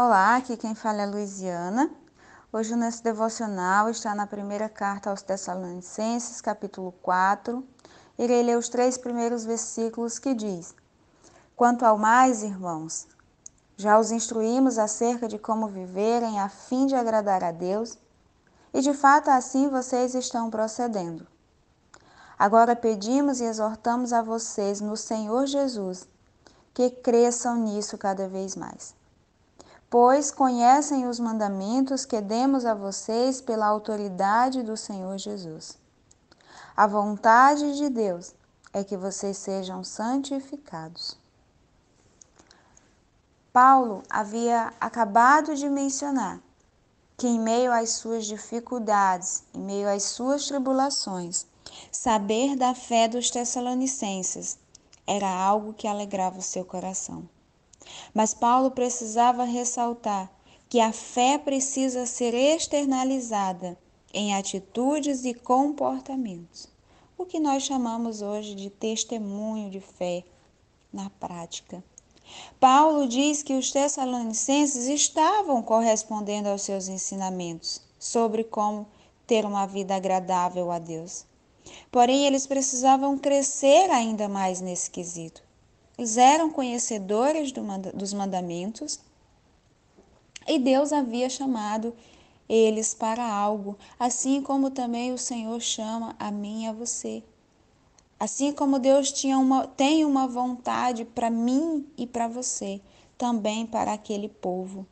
Olá, aqui quem fala é Luiziana. Hoje o nosso devocional está na primeira carta aos Tessalonicenses, capítulo 4. Irei ler os três primeiros versículos que diz: Quanto ao mais, irmãos, já os instruímos acerca de como viverem a fim de agradar a Deus, e de fato assim vocês estão procedendo. Agora pedimos e exortamos a vocês no Senhor Jesus que cresçam nisso cada vez mais pois conhecem os mandamentos que demos a vocês pela autoridade do Senhor Jesus. A vontade de Deus é que vocês sejam santificados. Paulo havia acabado de mencionar que, em meio às suas dificuldades, em meio às suas tribulações, saber da fé dos Tessalonicenses era algo que alegrava o seu coração. Mas Paulo precisava ressaltar que a fé precisa ser externalizada em atitudes e comportamentos, o que nós chamamos hoje de testemunho de fé na prática. Paulo diz que os tessalonicenses estavam correspondendo aos seus ensinamentos sobre como ter uma vida agradável a Deus. Porém, eles precisavam crescer ainda mais nesse quesito. Eram conhecedores do dos mandamentos e Deus havia chamado eles para algo, assim como também o Senhor chama a mim e a você. Assim como Deus tinha uma, tem uma vontade para mim e para você, também para aquele povo.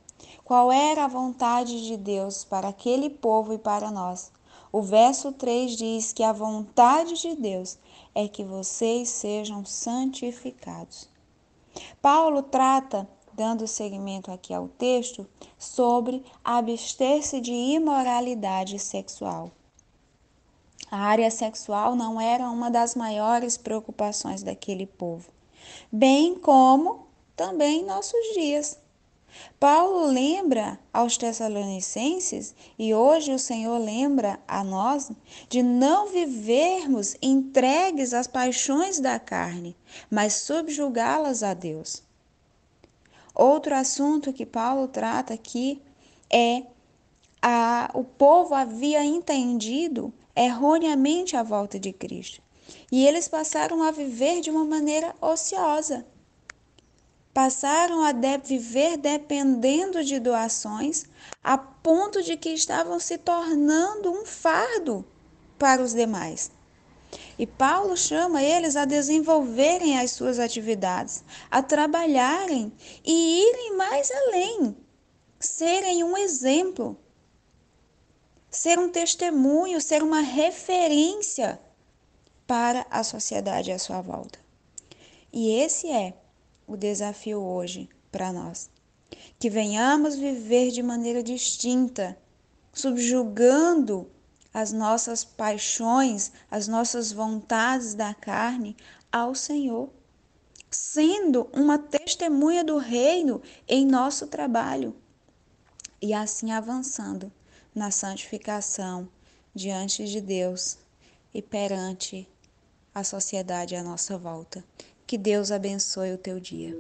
Qual era a vontade de Deus para aquele povo e para nós? O verso 3 diz que a vontade de Deus é que vocês sejam santificados. Paulo trata, dando seguimento aqui ao texto, sobre abster-se de imoralidade sexual. A área sexual não era uma das maiores preocupações daquele povo, bem como também em nossos dias. Paulo lembra aos Tessalonicenses, e hoje o Senhor lembra a nós, de não vivermos entregues às paixões da carne, mas subjugá-las a Deus. Outro assunto que Paulo trata aqui é a, o povo havia entendido erroneamente a volta de Cristo. E eles passaram a viver de uma maneira ociosa passaram a de viver dependendo de doações, a ponto de que estavam se tornando um fardo para os demais. E Paulo chama eles a desenvolverem as suas atividades, a trabalharem e irem mais além, serem um exemplo, ser um testemunho, ser uma referência para a sociedade à sua volta. E esse é o desafio hoje para nós. Que venhamos viver de maneira distinta, subjugando as nossas paixões, as nossas vontades da carne ao Senhor, sendo uma testemunha do reino em nosso trabalho e assim avançando na santificação diante de Deus e perante a sociedade à nossa volta. Que Deus abençoe o teu dia.